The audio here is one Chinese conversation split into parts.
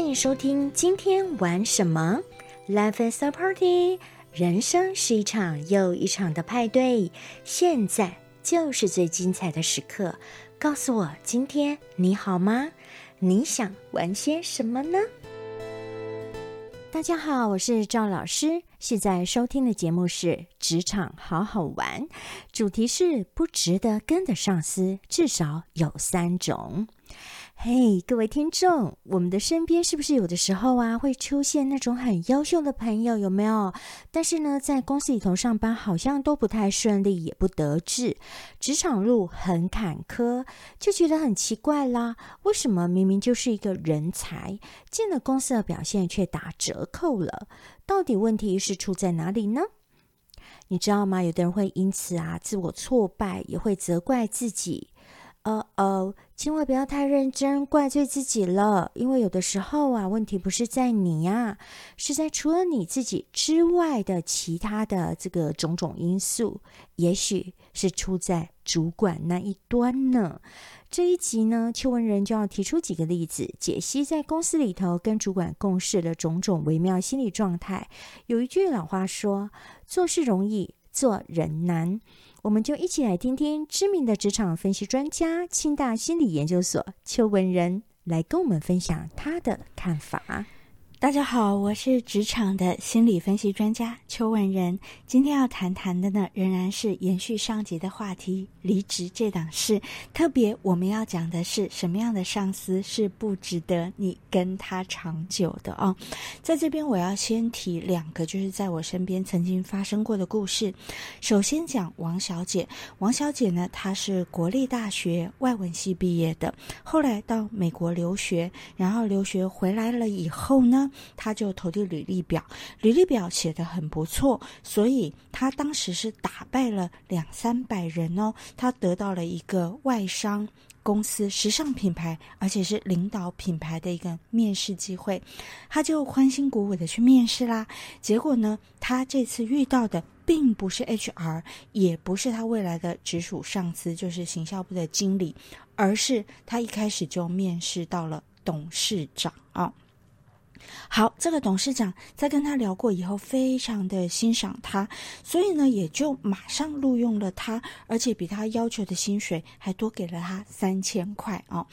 欢迎收听今天玩什么？Life is a party，人生是一场又一场的派对，现在就是最精彩的时刻。告诉我，今天你好吗？你想玩些什么呢？大家好，我是赵老师。现在收听的节目是《职场好好玩》，主题是不值得跟的上司至少有三种。嘿，各位听众，我们的身边是不是有的时候啊会出现那种很优秀的朋友？有没有？但是呢，在公司里头上班好像都不太顺利，也不得志，职场路很坎坷，就觉得很奇怪啦。为什么明明就是一个人才，进了公司的表现却打折扣了？到底问题是出在哪里呢？你知道吗？有的人会因此啊自我挫败，也会责怪自己。哦哦，千万不要太认真，怪罪自己了。因为有的时候啊，问题不是在你呀，是在除了你自己之外的其他的这个种种因素，也许是出在主管那一端呢。这一集呢，邱文仁就要提出几个例子，解析在公司里头跟主管共事的种种微妙心理状态。有一句老话说：“做事容易，做人难。”我们就一起来听听知名的职场分析专家、清大心理研究所邱文仁来跟我们分享他的看法。大家好，我是职场的心理分析专家邱文仁。今天要谈谈的呢，仍然是延续上集的话题——离职这档事。特别我们要讲的是什么样的上司是不值得你跟他长久的哦。在这边，我要先提两个，就是在我身边曾经发生过的故事。首先讲王小姐，王小姐呢，她是国立大学外文系毕业的，后来到美国留学，然后留学回来了以后呢。他就投递履历表，履历表写的很不错，所以他当时是打败了两三百人哦，他得到了一个外商公司时尚品牌，而且是领导品牌的一个面试机会，他就欢欣鼓舞的去面试啦。结果呢，他这次遇到的并不是 HR，也不是他未来的直属上司，就是行销部的经理，而是他一开始就面试到了董事长啊。好，这个董事长在跟他聊过以后，非常的欣赏他，所以呢，也就马上录用了他，而且比他要求的薪水还多给了他三千块啊！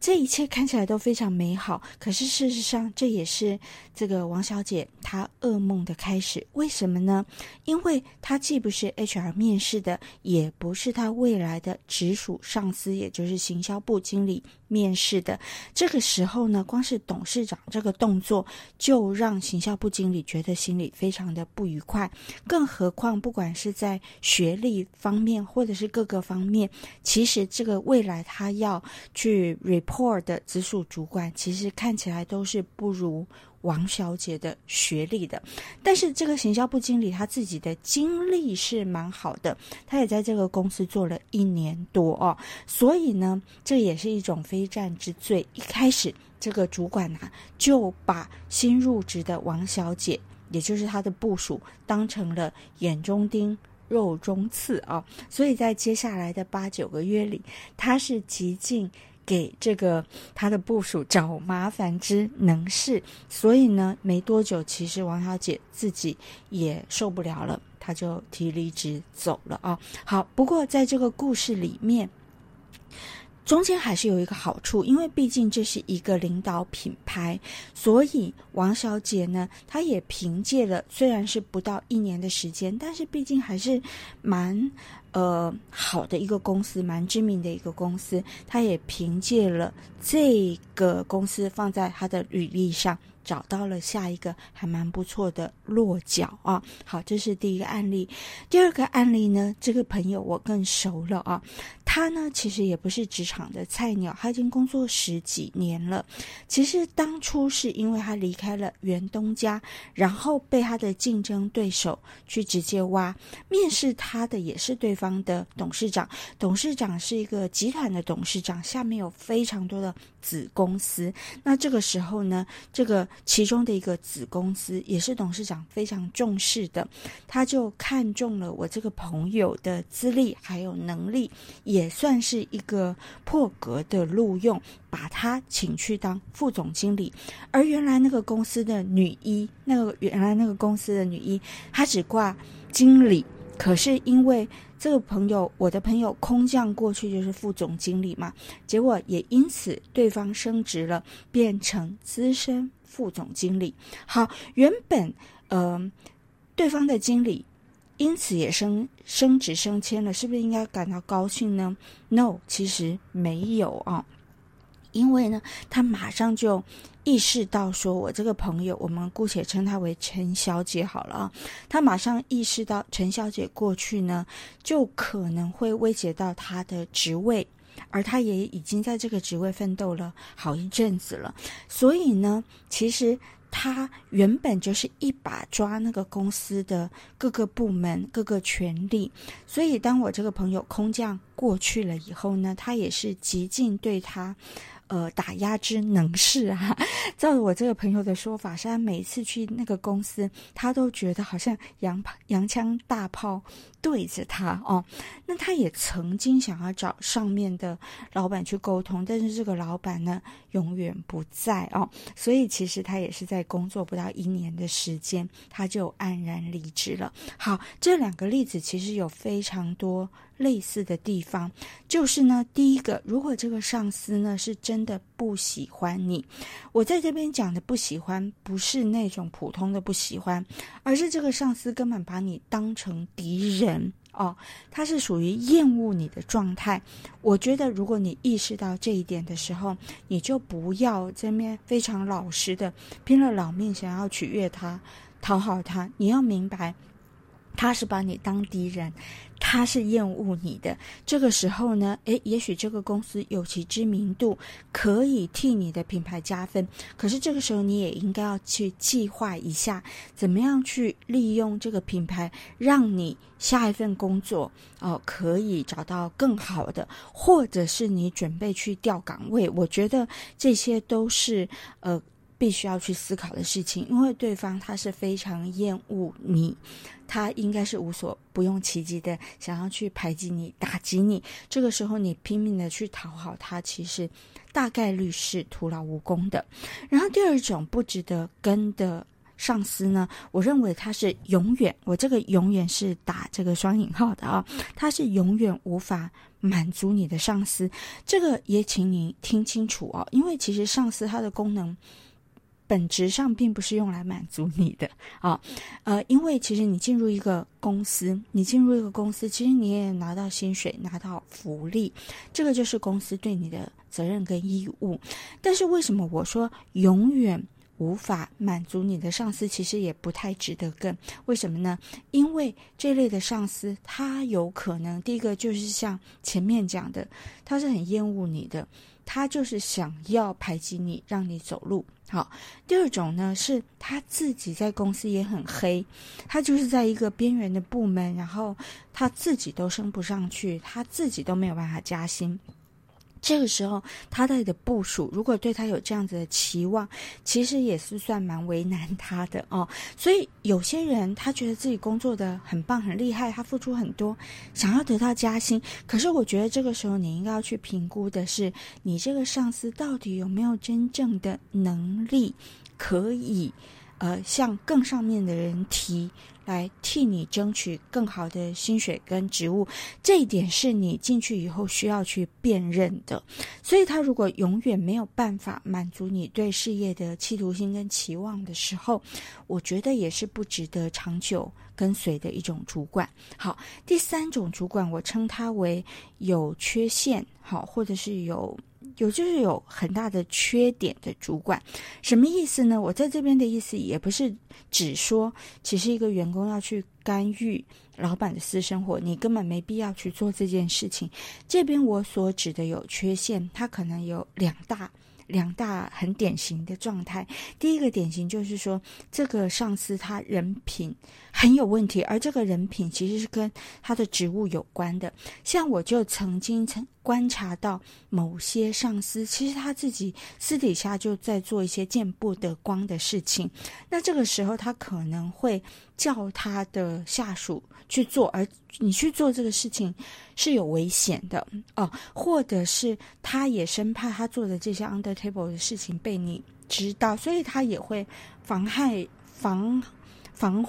这一切看起来都非常美好，可是事实上，这也是这个王小姐她噩梦的开始。为什么呢？因为她既不是 HR 面试的，也不是她未来的直属上司，也就是行销部经理。面试的这个时候呢，光是董事长这个动作就让行销部经理觉得心里非常的不愉快。更何况，不管是在学历方面，或者是各个方面，其实这个未来他要去 report 的直属主管，其实看起来都是不如。王小姐的学历的，但是这个行销部经理他自己的经历是蛮好的，他也在这个公司做了一年多哦，所以呢，这也是一种非战之罪。一开始这个主管啊，就把新入职的王小姐，也就是他的部属，当成了眼中钉、肉中刺啊，所以在接下来的八九个月里，他是极尽。给这个他的部署找麻烦之能事，所以呢，没多久，其实王小姐自己也受不了了，她就提离职走了啊。好，不过在这个故事里面。中间还是有一个好处，因为毕竟这是一个领导品牌，所以王小姐呢，她也凭借了虽然是不到一年的时间，但是毕竟还是蛮呃好的一个公司，蛮知名的一个公司，她也凭借了这个公司放在她的履历上。找到了下一个还蛮不错的落脚啊！好，这是第一个案例。第二个案例呢，这个朋友我更熟了啊。他呢，其实也不是职场的菜鸟，他已经工作十几年了。其实当初是因为他离开了原东家，然后被他的竞争对手去直接挖面试他的，也是对方的董事长。董事长是一个集团的董事长，下面有非常多的子公司。那这个时候呢，这个其中的一个子公司，也是董事长非常重视的，他就看中了我这个朋友的资历还有能力，也算是一个破格的录用，把他请去当副总经理。而原来那个公司的女一，那个原来那个公司的女一，她只挂经理，可是因为。这个朋友，我的朋友空降过去就是副总经理嘛，结果也因此对方升职了，变成资深副总经理。好，原本呃对方的经理因此也升升职升迁了，是不是应该感到高兴呢？No，其实没有啊，因为呢，他马上就。意识到说，我这个朋友，我们姑且称他为陈小姐好了啊。他马上意识到，陈小姐过去呢，就可能会威胁到他的职位，而他也已经在这个职位奋斗了好一阵子了。所以呢，其实他原本就是一把抓那个公司的各个部门、各个权力。所以，当我这个朋友空降过去了以后呢，他也是极尽对他。呃，打压之能事啊！照我这个朋友的说法，是他每次去那个公司，他都觉得好像洋洋枪大炮对着他哦。那他也曾经想要找上面的老板去沟通，但是这个老板呢，永远不在哦。所以其实他也是在工作不到一年的时间，他就黯然离职了。好，这两个例子其实有非常多。类似的地方，就是呢，第一个，如果这个上司呢是真的不喜欢你，我在这边讲的不喜欢，不是那种普通的不喜欢，而是这个上司根本把你当成敌人哦，他是属于厌恶你的状态。我觉得，如果你意识到这一点的时候，你就不要这边非常老实的拼了老命想要取悦他、讨好他。你要明白，他是把你当敌人。他是厌恶你的，这个时候呢，诶，也许这个公司有其知名度，可以替你的品牌加分。可是这个时候，你也应该要去计划一下，怎么样去利用这个品牌，让你下一份工作哦可以找到更好的，或者是你准备去调岗位。我觉得这些都是呃。必须要去思考的事情，因为对方他是非常厌恶你，他应该是无所不用其极的想要去排挤你、打击你。这个时候你拼命的去讨好他，其实大概率是徒劳无功的。然后第二种不值得跟的上司呢，我认为他是永远，我这个永远是打这个双引号的啊，他是永远无法满足你的上司。这个也请你听清楚哦，因为其实上司他的功能。本质上并不是用来满足你的啊，呃，因为其实你进入一个公司，你进入一个公司，其实你也拿到薪水，拿到福利，这个就是公司对你的责任跟义务。但是为什么我说永远无法满足你的上司，其实也不太值得跟？为什么呢？因为这类的上司，他有可能第一个就是像前面讲的，他是很厌恶你的。他就是想要排挤你，让你走路。好，第二种呢是他自己在公司也很黑，他就是在一个边缘的部门，然后他自己都升不上去，他自己都没有办法加薪。这个时候，他的部署如果对他有这样子的期望，其实也是算蛮为难他的哦。所以有些人他觉得自己工作的很棒、很厉害，他付出很多，想要得到加薪。可是我觉得这个时候你应该要去评估的是，你这个上司到底有没有真正的能力可以。呃，向更上面的人提来替你争取更好的薪水跟职务，这一点是你进去以后需要去辨认的。所以，他如果永远没有办法满足你对事业的企图心跟期望的时候，我觉得也是不值得长久跟随的一种主管。好，第三种主管，我称他为有缺陷，好，或者是有。有就是有很大的缺点的主管，什么意思呢？我在这边的意思也不是只说，其实一个员工要去干预老板的私生活，你根本没必要去做这件事情。这边我所指的有缺陷，它可能有两大。两大很典型的状态，第一个典型就是说，这个上司他人品很有问题，而这个人品其实是跟他的职务有关的。像我就曾经观察到某些上司，其实他自己私底下就在做一些见不得光的事情，那这个时候他可能会叫他的下属去做，而你去做这个事情。是有危险的哦，或者是他也生怕他做的这些 under table 的事情被你知道，所以他也会妨害、防、防、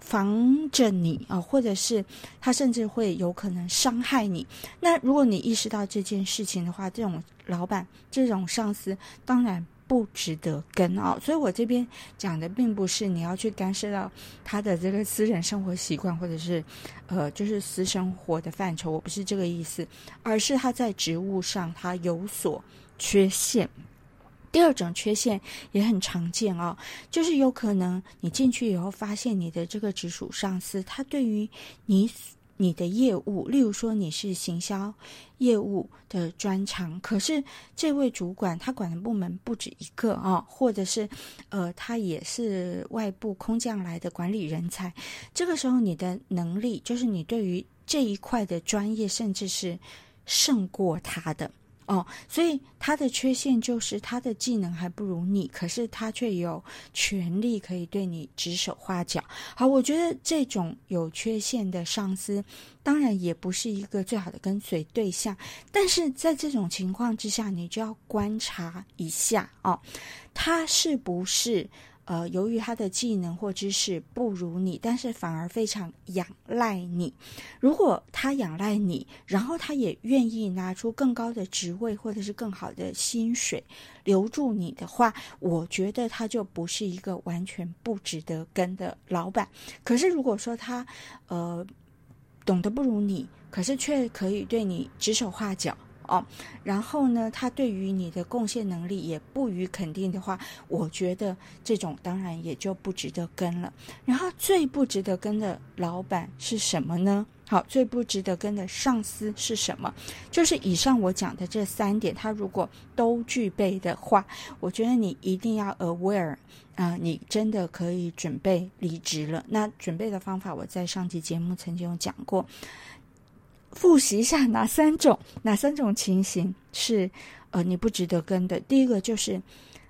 防着你啊，或者是他甚至会有可能伤害你。那如果你意识到这件事情的话，这种老板、这种上司，当然。不值得跟啊，所以我这边讲的并不是你要去干涉到他的这个私人生活习惯，或者是呃，就是私生活的范畴，我不是这个意思，而是他在职务上他有所缺陷。第二种缺陷也很常见啊，就是有可能你进去以后发现你的这个直属上司，他对于你。你的业务，例如说你是行销业务的专长，可是这位主管他管的部门不止一个啊，或者是呃，他也是外部空降来的管理人才。这个时候，你的能力就是你对于这一块的专业，甚至是胜过他的。哦，所以他的缺陷就是他的技能还不如你，可是他却有权利可以对你指手画脚。好，我觉得这种有缺陷的上司，当然也不是一个最好的跟随对象。但是在这种情况之下，你就要观察一下哦，他是不是？呃，由于他的技能或知识不如你，但是反而非常仰赖你。如果他仰赖你，然后他也愿意拿出更高的职位或者是更好的薪水留住你的话，我觉得他就不是一个完全不值得跟的老板。可是如果说他呃懂得不如你，可是却可以对你指手画脚。哦，然后呢，他对于你的贡献能力也不予肯定的话，我觉得这种当然也就不值得跟了。然后最不值得跟的老板是什么呢？好，最不值得跟的上司是什么？就是以上我讲的这三点，他如果都具备的话，我觉得你一定要 aware 啊，你真的可以准备离职了。那准备的方法，我在上集节目曾经有讲过。复习一下哪三种哪三种情形是呃你不值得跟的？第一个就是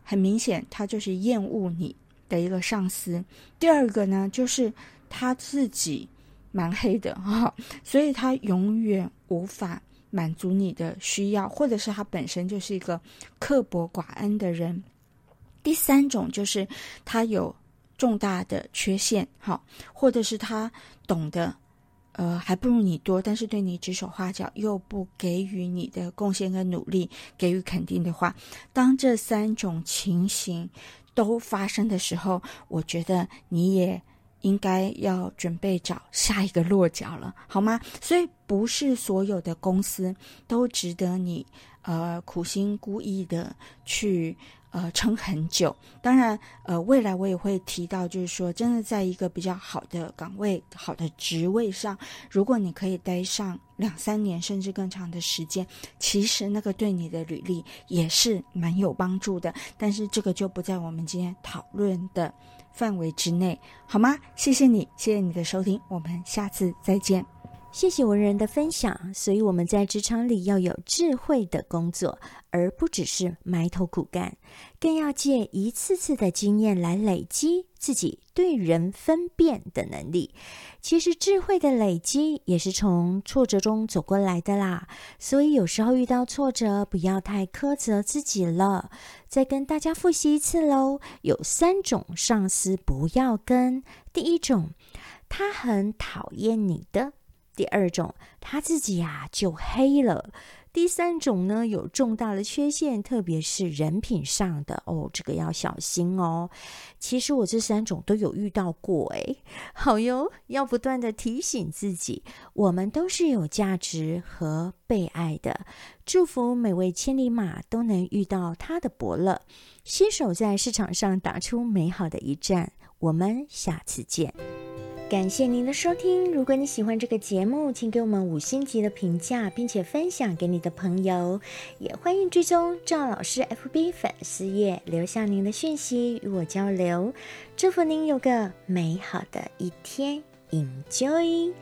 很明显，他就是厌恶你的一个上司；第二个呢，就是他自己蛮黑的哈，所以他永远无法满足你的需要，或者是他本身就是一个刻薄寡恩的人；第三种就是他有重大的缺陷，哈，或者是他懂得。呃，还不如你多，但是对你指手画脚，又不给予你的贡献跟努力给予肯定的话，当这三种情形都发生的时候，我觉得你也应该要准备找下一个落脚了，好吗？所以不是所有的公司都值得你呃苦心孤诣的去。呃，撑很久。当然，呃，未来我也会提到，就是说，真的在一个比较好的岗位、好的职位上，如果你可以待上两三年甚至更长的时间，其实那个对你的履历也是蛮有帮助的。但是这个就不在我们今天讨论的范围之内，好吗？谢谢你，谢谢你的收听，我们下次再见。谢谢文人的分享。所以我们在职场里要有智慧的工作，而不只是埋头苦干，更要借一次次的经验来累积自己对人分辨的能力。其实智慧的累积也是从挫折中走过来的啦。所以有时候遇到挫折，不要太苛责自己了。再跟大家复习一次喽，有三种上司不要跟。第一种，他很讨厌你的。第二种，他自己呀就黑了；第三种呢，有重大的缺陷，特别是人品上的哦，这个要小心哦。其实我这三种都有遇到过，诶，好哟，要不断的提醒自己，我们都是有价值和被爱的。祝福每位千里马都能遇到他的伯乐，携手在市场上打出美好的一战。我们下次见。感谢您的收听。如果你喜欢这个节目，请给我们五星级的评价，并且分享给你的朋友。也欢迎追踪赵老师 FB 粉丝页，留下您的讯息与我交流。祝福您有个美好的一天，Enjoy。